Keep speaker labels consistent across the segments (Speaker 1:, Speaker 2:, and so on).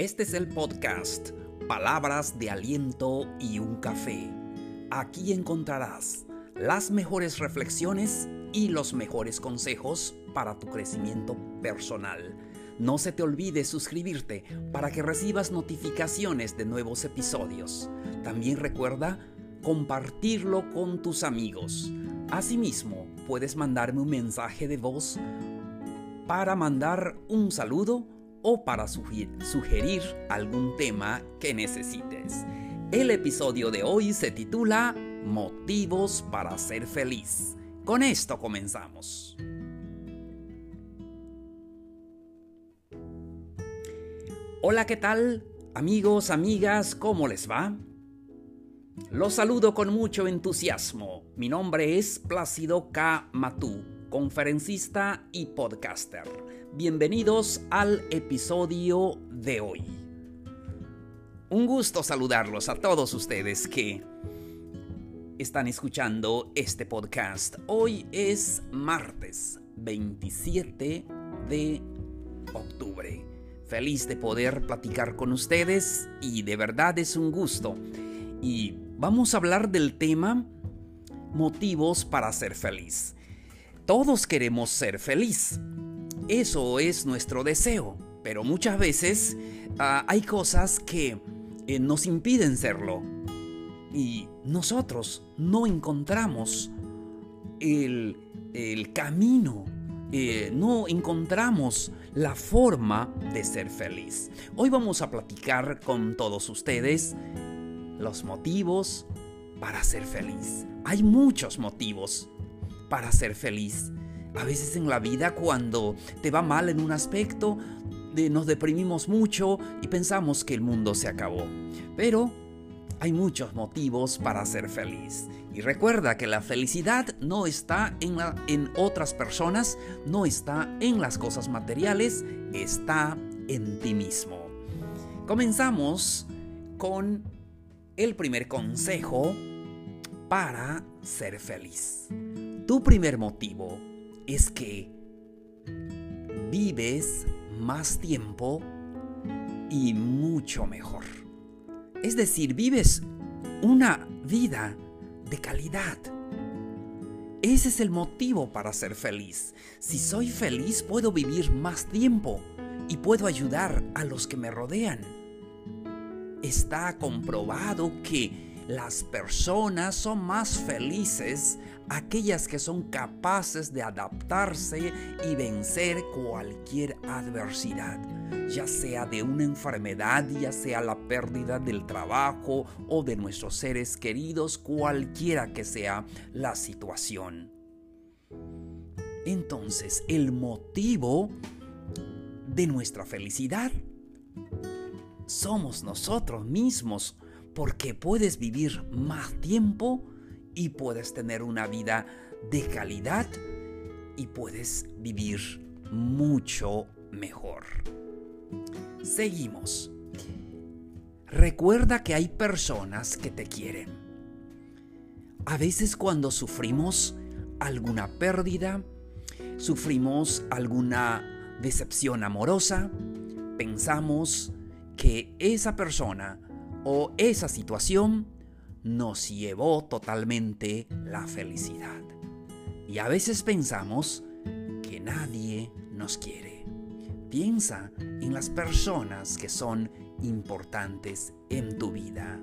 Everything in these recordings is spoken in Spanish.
Speaker 1: Este es el podcast Palabras de Aliento y un Café. Aquí encontrarás las mejores reflexiones y los mejores consejos para tu crecimiento personal. No se te olvide suscribirte para que recibas notificaciones de nuevos episodios. También recuerda compartirlo con tus amigos. Asimismo, puedes mandarme un mensaje de voz para mandar un saludo o para sugerir algún tema que necesites. El episodio de hoy se titula Motivos para ser feliz. Con esto comenzamos. Hola, ¿qué tal? Amigos, amigas, ¿cómo les va? Los saludo con mucho entusiasmo. Mi nombre es Plácido K. Matú, conferencista y podcaster. Bienvenidos al episodio de hoy. Un gusto saludarlos a todos ustedes que están escuchando este podcast. Hoy es martes 27 de octubre. Feliz de poder platicar con ustedes y de verdad es un gusto. Y vamos a hablar del tema motivos para ser feliz. Todos queremos ser feliz. Eso es nuestro deseo, pero muchas veces ah, hay cosas que eh, nos impiden serlo y nosotros no encontramos el, camino, eh, no encontramos la forma de ser feliz. Hoy vamos a platicar con todos ustedes los motivos para ser feliz. Hay muchos motivos para ser feliz. A veces en la vida cuando te va mal en un aspecto, nos deprimimos mucho y pensamos que el mundo se acabó. Pero hay muchos motivos para ser feliz. Y recuerda que la felicidad no está en, en otras personas, no está en las cosas materiales, está en ti mismo. Comenzamos con el primer consejo para ser feliz. Tu primer motivo es que vives más tiempo y mucho mejor. Es decir, vives una vida de calidad. Ese es el motivo para ser feliz. Si soy feliz puedo vivir más tiempo y puedo ayudar a los que me rodean. Está comprobado que las personas son más felices aquellas que son capaces de adaptarse y vencer cualquier adversidad, ya sea de una enfermedad, ya sea la pérdida del trabajo o de nuestros seres queridos, cualquiera que sea la situación. Entonces, el motivo de nuestra felicidad somos nosotros mismos porque puedes vivir más tiempo y puedes tener una vida de calidad y puedes vivir mucho mejor. Seguimos. Recuerda que hay personas que te quieren. A veces cuando sufrimos alguna pérdida, sufrimos alguna decepción amorosa, pensamos que esa persona o esa situación nos llevó totalmente la felicidad. Y a veces pensamos que nadie nos quiere. Piensa en las personas que son importantes en tu vida.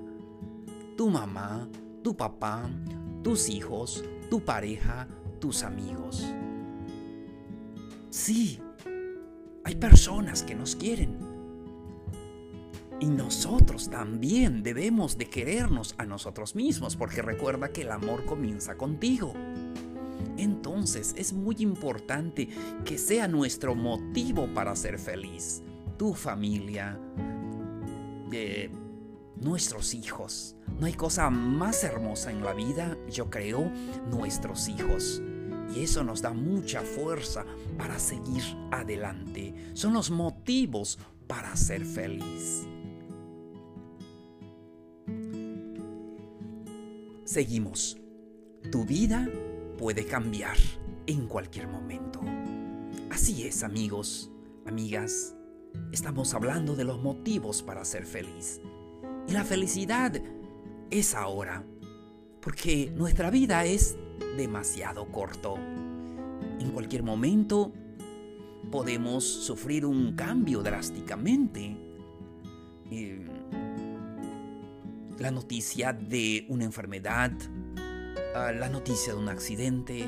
Speaker 1: Tu mamá, tu papá, tus hijos, tu pareja, tus amigos. Sí, hay personas que nos quieren y nosotros también debemos de querernos a nosotros mismos, porque recuerda que el amor comienza contigo. Entonces es muy importante que sea nuestro motivo para ser feliz. Tu familia, eh, nuestros hijos. No hay cosa más hermosa en la vida, yo creo, nuestros hijos. Y eso nos da mucha fuerza para seguir adelante. Son los motivos para ser feliz. Seguimos. Tu vida puede cambiar en cualquier momento. Así es, amigos, amigas. estamos hablando de los motivos para ser feliz. Y la felicidad es ahora, porque nuestra vida es demasiado corto. En cualquier momento podemos sufrir un cambio drásticamente. La noticia de una enfermedad, ah, la noticia de un accidente,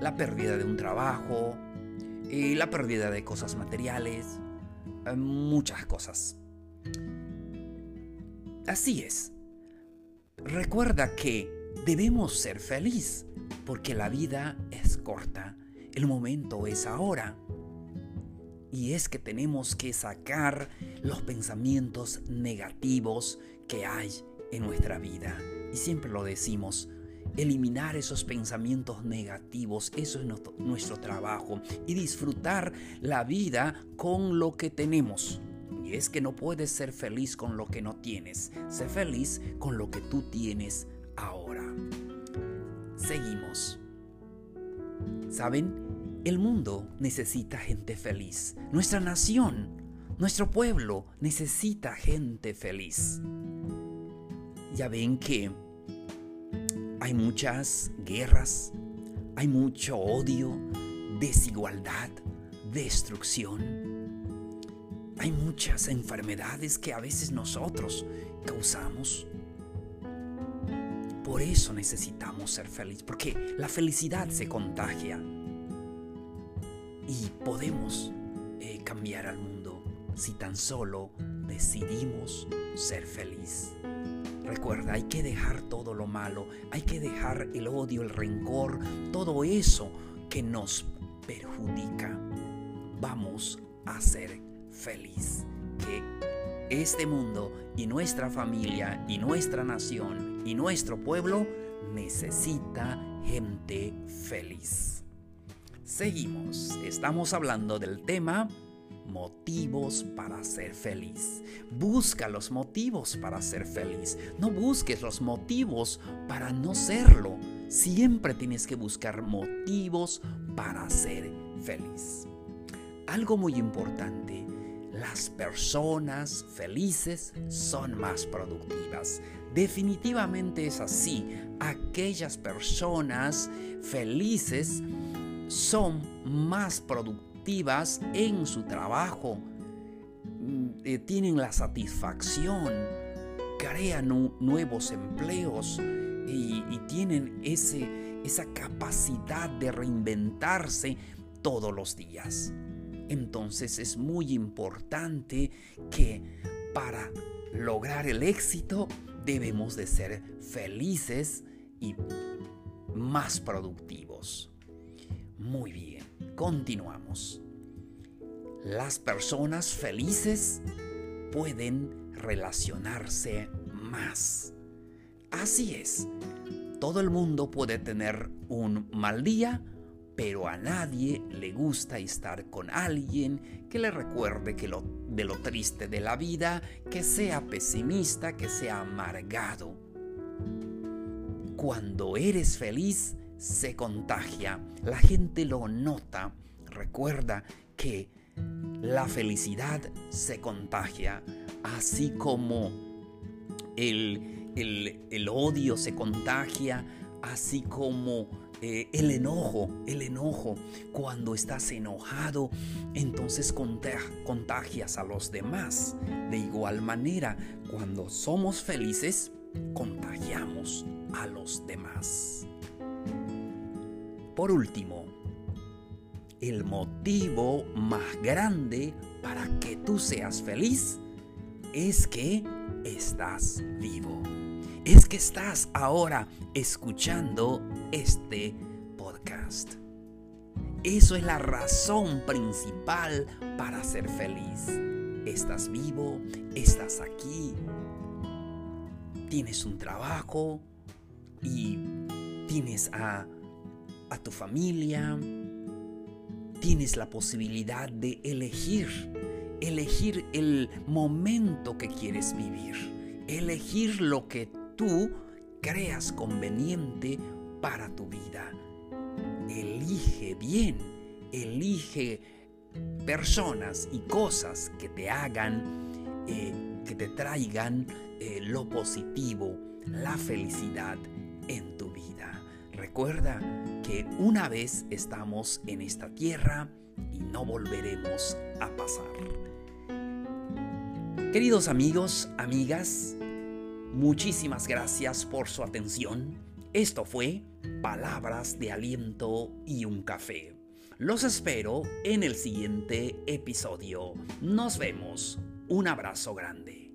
Speaker 1: la pérdida de un trabajo, la pérdida de cosas materiales, ah, muchas cosas. Así es. Recuerda que debemos ser feliz porque la vida es corta. El momento es ahora. Y es que tenemos que sacar los pensamientos negativos que hay en nuestra vida. Y siempre lo decimos, eliminar esos pensamientos negativos, eso es nuestro, trabajo. Y disfrutar la vida con lo que tenemos. Y es que no puedes ser feliz con lo que no tienes. Sé feliz con lo que tú tienes ahora. Seguimos. ¿Saben? El mundo necesita gente feliz. Nuestra nación, nuestro pueblo necesita gente feliz. Ya ven que hay muchas guerras, hay mucho odio, desigualdad, destrucción. Hay muchas enfermedades que a veces nosotros causamos. Por eso necesitamos ser felices, porque la felicidad se contagia y podemos eh, cambiar al mundo si tan solo decidimos ser feliz. Recuerda, hay que dejar todo lo malo, hay que dejar el odio, el rencor, todo eso que nos perjudica. Vamos a ser feliz. Que este mundo y nuestra familia y nuestra nación y nuestro pueblo necesita gente feliz. Seguimos, estamos hablando del tema motivos para ser feliz. Busca los motivos para ser feliz. No busques los motivos para no serlo. Siempre tienes que buscar motivos para ser feliz. Algo muy importante, las personas felices son más productivas. Definitivamente es así. Aquellas personas felices son más productivas en su trabajo, mm, eh, tienen la satisfacción, crean nuevos empleos y, tienen ese, esa capacidad de reinventarse todos los días. Entonces es muy importante que para lograr el éxito debemos de ser felices y más productivos. Muy bien, continuamos. Las personas felices pueden relacionarse más. Así es, todo el mundo puede tener un mal día, pero a nadie le gusta estar con alguien que le recuerde que lo, de lo triste de la vida, que sea pesimista, que sea amargado. Cuando eres feliz, se contagia, la gente lo nota. Recuerda que la felicidad se contagia, así como el, el, odio se contagia, así como eh, el enojo, el enojo. Cuando estás enojado, entonces contagias a los demás. De igual manera, cuando somos felices, contagiamos a los demás. Por último, el motivo más grande para que tú seas feliz es que estás vivo. Es que estás ahora escuchando este podcast. Eso es la razón principal para ser feliz. Estás vivo, estás aquí, tienes un trabajo y tienes a a tu familia. Tienes la posibilidad de elegir, elegir el momento que quieres vivir, elegir lo que tú creas conveniente para tu vida. Elige bien, elige personas y cosas que te hagan, eh, que te traigan eh, lo positivo, la felicidad. Recuerda que una vez estamos en esta tierra y no volveremos a pasar. Queridos amigos, amigas, muchísimas gracias por su atención. Esto fue Palabras de Aliento y un Café. Los espero en el siguiente episodio. Nos vemos. Un abrazo grande.